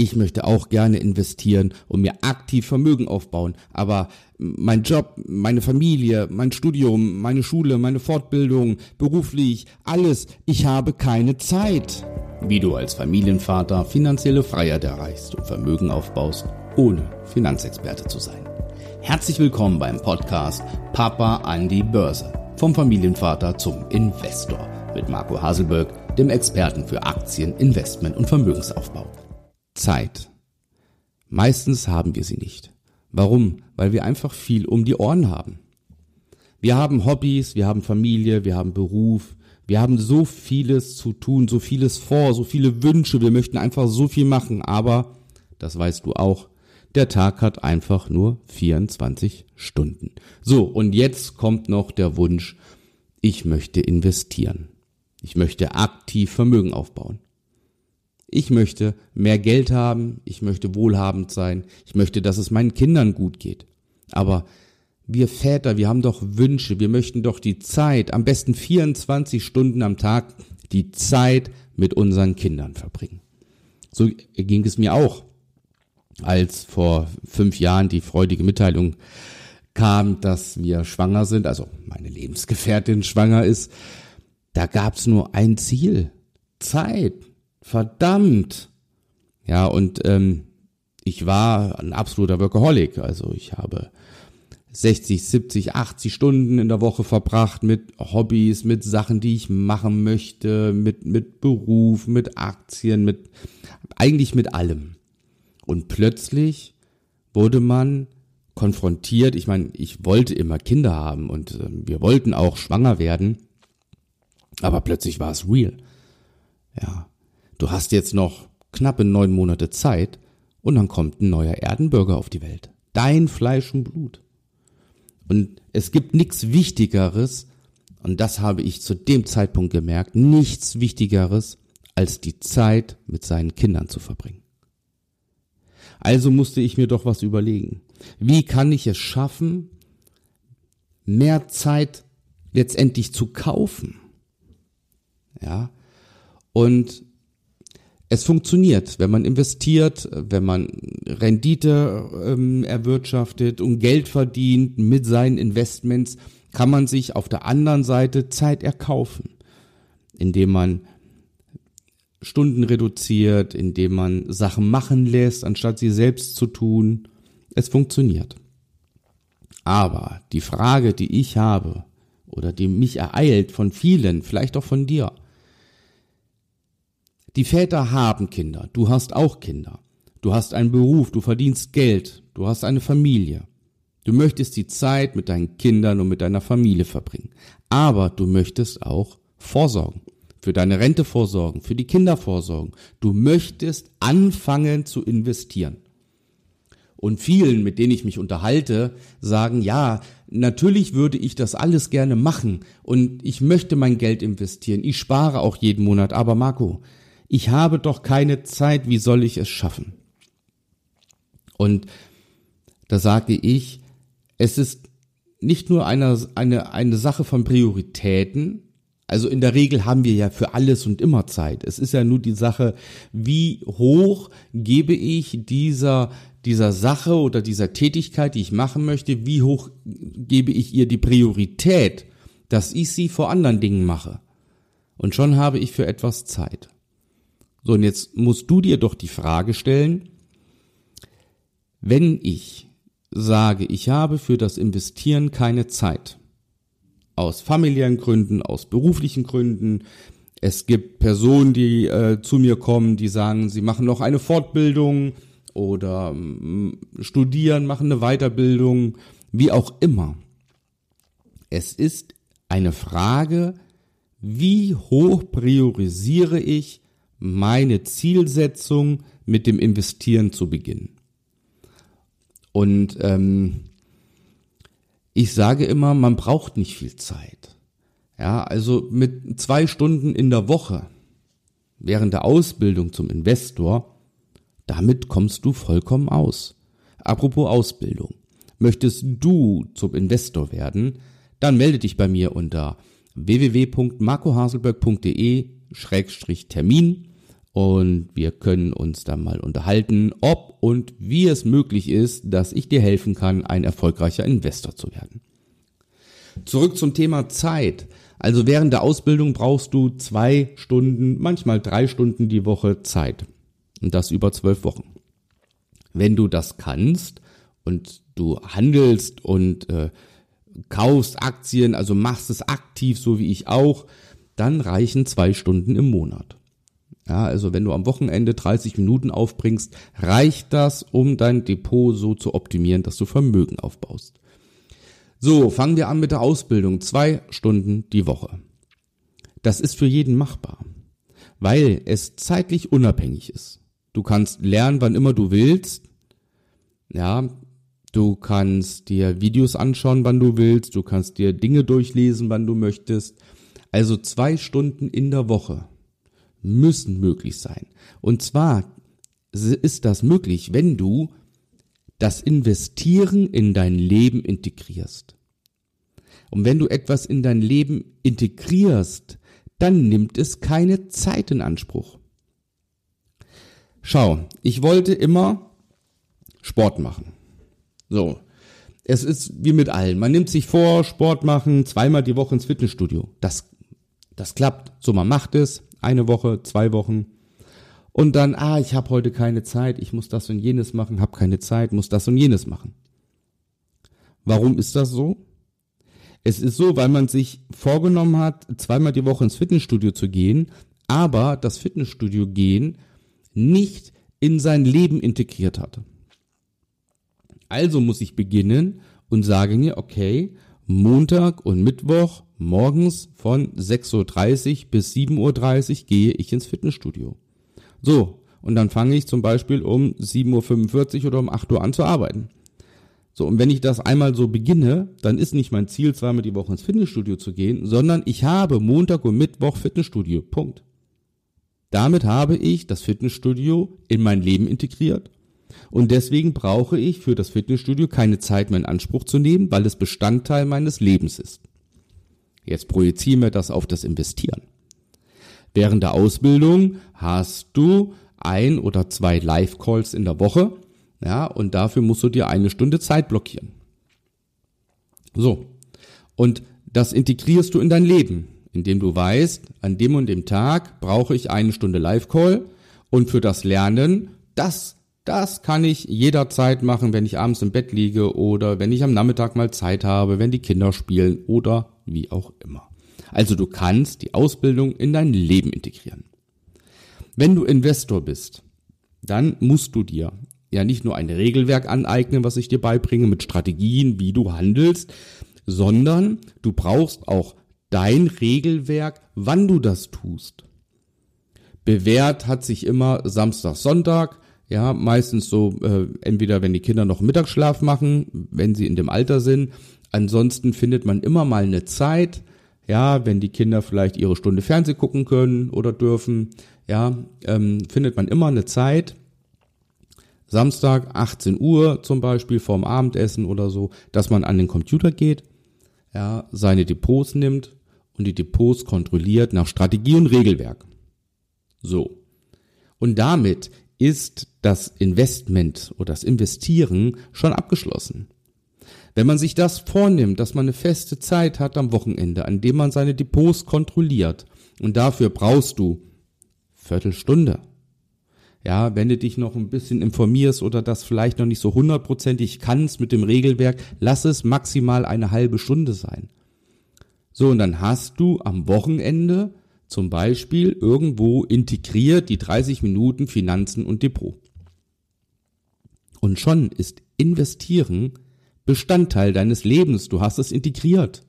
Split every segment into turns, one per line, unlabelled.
ich möchte auch gerne investieren und mir aktiv Vermögen aufbauen, aber mein Job, meine Familie, mein Studium, meine Schule, meine Fortbildung, beruflich, alles, ich habe keine Zeit. Wie du als Familienvater finanzielle Freiheit erreichst und Vermögen aufbaust, ohne Finanzexperte zu sein. Herzlich willkommen beim Podcast Papa an die Börse. Vom Familienvater zum Investor mit Marco Haselberg, dem Experten für Aktien, Investment und Vermögensaufbau. Zeit. Meistens haben wir sie nicht. Warum? Weil wir einfach viel um die Ohren haben. Wir haben Hobbys, wir haben Familie, wir haben Beruf, wir haben so vieles zu tun, so vieles vor, so viele Wünsche, wir möchten einfach so viel machen, aber, das weißt du auch, der Tag hat einfach nur 24 Stunden. So, und jetzt kommt noch der Wunsch, ich möchte investieren. Ich möchte aktiv Vermögen aufbauen. Ich möchte mehr Geld haben, ich möchte wohlhabend sein, ich möchte, dass es meinen Kindern gut geht. Aber wir Väter, wir haben doch Wünsche, wir möchten doch die Zeit, am besten 24 Stunden am Tag, die Zeit mit unseren Kindern verbringen. So ging es mir auch, als vor fünf Jahren die freudige Mitteilung kam, dass wir schwanger sind, also meine Lebensgefährtin schwanger ist. Da gab's nur ein Ziel, Zeit Verdammt. Ja, und ähm, ich war ein absoluter Workaholic. Also ich habe 60, 70, 80 Stunden in der Woche verbracht mit Hobbys, mit Sachen, die ich machen möchte, mit, mit Beruf, mit Aktien, mit, eigentlich mit allem. Und plötzlich wurde man konfrontiert. Ich meine, ich wollte immer Kinder haben und äh, wir wollten auch schwanger werden. Aber plötzlich war es real. Ja. Du hast jetzt noch knappe neun Monate Zeit und dann kommt ein neuer Erdenbürger auf die Welt. Dein Fleisch und Blut. Und es gibt nichts Wichtigeres, und das habe ich zu dem Zeitpunkt gemerkt, nichts Wichtigeres, als die Zeit mit seinen Kindern zu verbringen. Also musste ich mir doch was überlegen. Wie kann ich es schaffen, mehr Zeit letztendlich zu kaufen? Ja. Und es funktioniert, wenn man investiert, wenn man Rendite ähm, erwirtschaftet und Geld verdient mit seinen Investments, kann man sich auf der anderen Seite Zeit erkaufen, indem man Stunden reduziert, indem man Sachen machen lässt, anstatt sie selbst zu tun. Es funktioniert. Aber die Frage, die ich habe oder die mich ereilt von vielen, vielleicht auch von dir, die Väter haben Kinder, du hast auch Kinder. Du hast einen Beruf, du verdienst Geld, du hast eine Familie. Du möchtest die Zeit mit deinen Kindern und mit deiner Familie verbringen. Aber du möchtest auch vorsorgen. Für deine Rente vorsorgen, für die Kinder vorsorgen. Du möchtest anfangen zu investieren. Und vielen, mit denen ich mich unterhalte, sagen, ja, natürlich würde ich das alles gerne machen und ich möchte mein Geld investieren. Ich spare auch jeden Monat. Aber Marco, ich habe doch keine Zeit, wie soll ich es schaffen? Und da sage ich, es ist nicht nur eine, eine, eine Sache von Prioritäten, also in der Regel haben wir ja für alles und immer Zeit. Es ist ja nur die Sache, wie hoch gebe ich dieser, dieser Sache oder dieser Tätigkeit, die ich machen möchte, wie hoch gebe ich ihr die Priorität, dass ich sie vor anderen Dingen mache. Und schon habe ich für etwas Zeit. So, und jetzt musst du dir doch die Frage stellen, wenn ich sage, ich habe für das Investieren keine Zeit, aus familiären Gründen, aus beruflichen Gründen, es gibt Personen, die äh, zu mir kommen, die sagen, sie machen noch eine Fortbildung oder ähm, studieren, machen eine Weiterbildung, wie auch immer. Es ist eine Frage, wie hoch priorisiere ich meine Zielsetzung mit dem Investieren zu beginnen. Und ähm, ich sage immer, man braucht nicht viel Zeit. Ja, also mit zwei Stunden in der Woche während der Ausbildung zum Investor, damit kommst du vollkommen aus. Apropos Ausbildung. Möchtest du zum Investor werden, dann melde dich bei mir unter www.marcohaselberg.de Schrägstrich Termin und wir können uns dann mal unterhalten, ob und wie es möglich ist, dass ich dir helfen kann, ein erfolgreicher Investor zu werden. Zurück zum Thema Zeit. Also während der Ausbildung brauchst du zwei Stunden, manchmal drei Stunden die Woche Zeit. Und das über zwölf Wochen. Wenn du das kannst und du handelst und äh, kaufst Aktien, also machst es aktiv, so wie ich auch, dann reichen zwei Stunden im Monat. Ja, also wenn du am Wochenende 30 Minuten aufbringst, reicht das, um dein Depot so zu optimieren, dass du Vermögen aufbaust. So, fangen wir an mit der Ausbildung. Zwei Stunden die Woche. Das ist für jeden machbar, weil es zeitlich unabhängig ist. Du kannst lernen, wann immer du willst. Ja, du kannst dir Videos anschauen, wann du willst. Du kannst dir Dinge durchlesen, wann du möchtest. Also zwei Stunden in der Woche müssen möglich sein. Und zwar ist das möglich, wenn du das Investieren in dein Leben integrierst. Und wenn du etwas in dein Leben integrierst, dann nimmt es keine Zeit in Anspruch. Schau, ich wollte immer Sport machen. So. Es ist wie mit allen. Man nimmt sich vor, Sport machen, zweimal die Woche ins Fitnessstudio. Das, das klappt. So, man macht es eine Woche, zwei Wochen. Und dann, ah, ich habe heute keine Zeit, ich muss das und jenes machen, habe keine Zeit, muss das und jenes machen. Warum ist das so? Es ist so, weil man sich vorgenommen hat, zweimal die Woche ins Fitnessstudio zu gehen, aber das Fitnessstudio gehen nicht in sein Leben integriert hat. Also muss ich beginnen und sage mir, okay, Montag und Mittwoch morgens von 6.30 Uhr bis 7.30 Uhr gehe ich ins Fitnessstudio. So, und dann fange ich zum Beispiel um 7.45 Uhr oder um 8 Uhr an zu arbeiten. So, und wenn ich das einmal so beginne, dann ist nicht mein Ziel, zweimal die Woche ins Fitnessstudio zu gehen, sondern ich habe Montag und Mittwoch Fitnessstudio. Punkt. Damit habe ich das Fitnessstudio in mein Leben integriert und deswegen brauche ich für das Fitnessstudio keine Zeit mehr in Anspruch zu nehmen, weil es Bestandteil meines Lebens ist. Jetzt projizieren wir das auf das Investieren. Während der Ausbildung hast du ein oder zwei Live-Calls in der Woche, ja, und dafür musst du dir eine Stunde Zeit blockieren. So. Und das integrierst du in dein Leben, indem du weißt, an dem und dem Tag brauche ich eine Stunde Live-Call und für das Lernen, das das kann ich jederzeit machen, wenn ich abends im Bett liege oder wenn ich am Nachmittag mal Zeit habe, wenn die Kinder spielen oder wie auch immer. Also du kannst die Ausbildung in dein Leben integrieren. Wenn du Investor bist, dann musst du dir ja nicht nur ein Regelwerk aneignen, was ich dir beibringe mit Strategien, wie du handelst, sondern du brauchst auch dein Regelwerk, wann du das tust. Bewährt hat sich immer Samstag, Sonntag, ja, meistens so, äh, entweder wenn die Kinder noch Mittagsschlaf machen, wenn sie in dem Alter sind. Ansonsten findet man immer mal eine Zeit, ja, wenn die Kinder vielleicht ihre Stunde Fernseh gucken können oder dürfen, ja, ähm, findet man immer eine Zeit. Samstag 18 Uhr zum Beispiel vorm Abendessen oder so, dass man an den Computer geht, ja, seine Depots nimmt und die Depots kontrolliert nach Strategie und Regelwerk. So. Und damit ist das Investment oder das Investieren schon abgeschlossen. Wenn man sich das vornimmt, dass man eine feste Zeit hat am Wochenende, an dem man seine Depots kontrolliert und dafür brauchst du Viertelstunde. Ja, wenn du dich noch ein bisschen informierst oder das vielleicht noch nicht so hundertprozentig kannst mit dem Regelwerk, lass es maximal eine halbe Stunde sein. So, und dann hast du am Wochenende zum Beispiel irgendwo integriert die 30 Minuten Finanzen und Depot. Und schon ist Investieren Bestandteil deines Lebens. Du hast es integriert.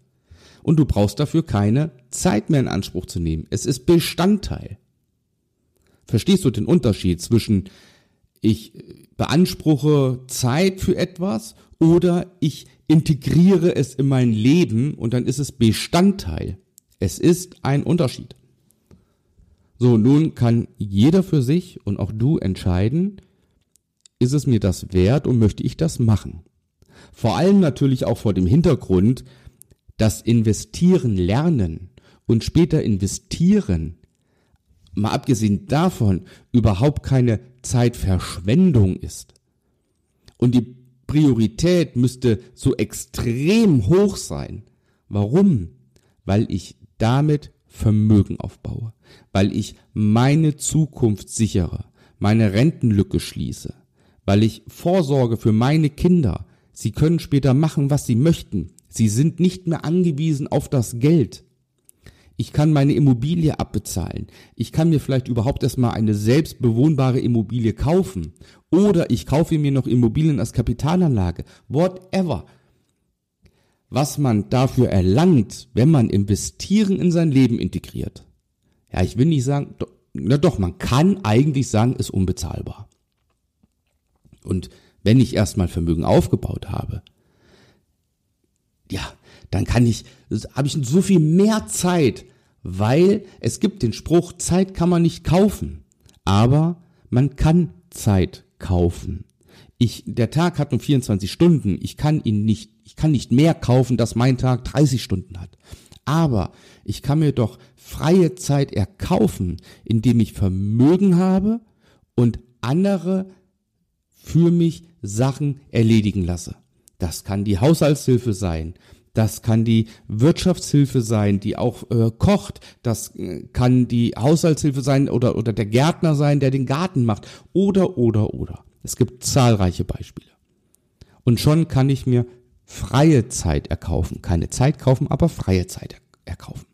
Und du brauchst dafür keine Zeit mehr in Anspruch zu nehmen. Es ist Bestandteil. Verstehst du den Unterschied zwischen ich beanspruche Zeit für etwas oder ich integriere es in mein Leben und dann ist es Bestandteil. Es ist ein Unterschied. So, nun kann jeder für sich und auch du entscheiden, ist es mir das wert und möchte ich das machen? Vor allem natürlich auch vor dem Hintergrund, dass investieren lernen und später investieren mal abgesehen davon überhaupt keine Zeitverschwendung ist. Und die Priorität müsste so extrem hoch sein. Warum? Weil ich damit Vermögen aufbaue, weil ich meine Zukunft sichere, meine Rentenlücke schließe, weil ich Vorsorge für meine Kinder. Sie können später machen, was sie möchten. Sie sind nicht mehr angewiesen auf das Geld. Ich kann meine Immobilie abbezahlen. Ich kann mir vielleicht überhaupt erstmal eine selbstbewohnbare Immobilie kaufen. Oder ich kaufe mir noch Immobilien als Kapitalanlage. Whatever. Was man dafür erlangt, wenn man investieren in sein Leben integriert. Ja, ich will nicht sagen, na doch, man kann eigentlich sagen, ist unbezahlbar. Und wenn ich erstmal Vermögen aufgebaut habe, ja, dann kann ich, habe ich so viel mehr Zeit, weil es gibt den Spruch, Zeit kann man nicht kaufen, aber man kann Zeit kaufen. Ich, der Tag hat nur 24 Stunden, ich kann ihn nicht, ich kann nicht mehr kaufen, dass mein Tag 30 Stunden hat. Aber ich kann mir doch freie Zeit erkaufen, indem ich Vermögen habe und andere für mich Sachen erledigen lasse. Das kann die Haushaltshilfe sein. Das kann die Wirtschaftshilfe sein, die auch äh, kocht. Das äh, kann die Haushaltshilfe sein oder, oder der Gärtner sein, der den Garten macht. Oder, oder, oder. Es gibt zahlreiche Beispiele. Und schon kann ich mir freie Zeit erkaufen. Keine Zeit kaufen, aber freie Zeit erkaufen.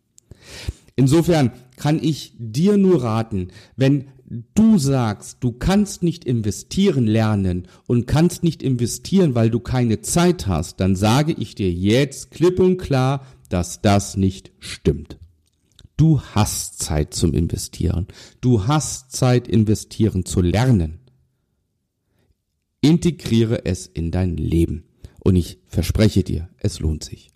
Insofern kann ich dir nur raten, wenn du sagst, du kannst nicht investieren lernen und kannst nicht investieren, weil du keine Zeit hast, dann sage ich dir jetzt klipp und klar, dass das nicht stimmt. Du hast Zeit zum Investieren. Du hast Zeit, investieren zu lernen. Integriere es in dein Leben. Und ich verspreche dir, es lohnt sich.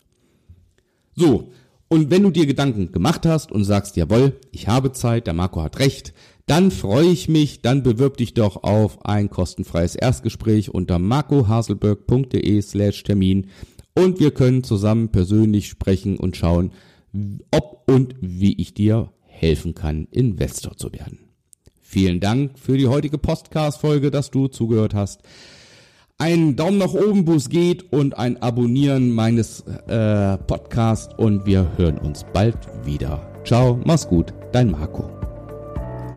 So, und wenn du dir Gedanken gemacht hast und sagst, jawohl, ich habe Zeit, der Marco hat recht, dann freue ich mich, dann bewirb dich doch auf ein kostenfreies Erstgespräch unter marcohaselberg.de slash Termin und wir können zusammen persönlich sprechen und schauen, ob und wie ich dir helfen kann, Investor zu werden. Vielen Dank für die heutige Podcast-Folge, dass du zugehört hast einen Daumen nach oben, wo es geht und ein Abonnieren meines äh, Podcasts und wir hören uns bald wieder. Ciao, mach's gut, dein Marco.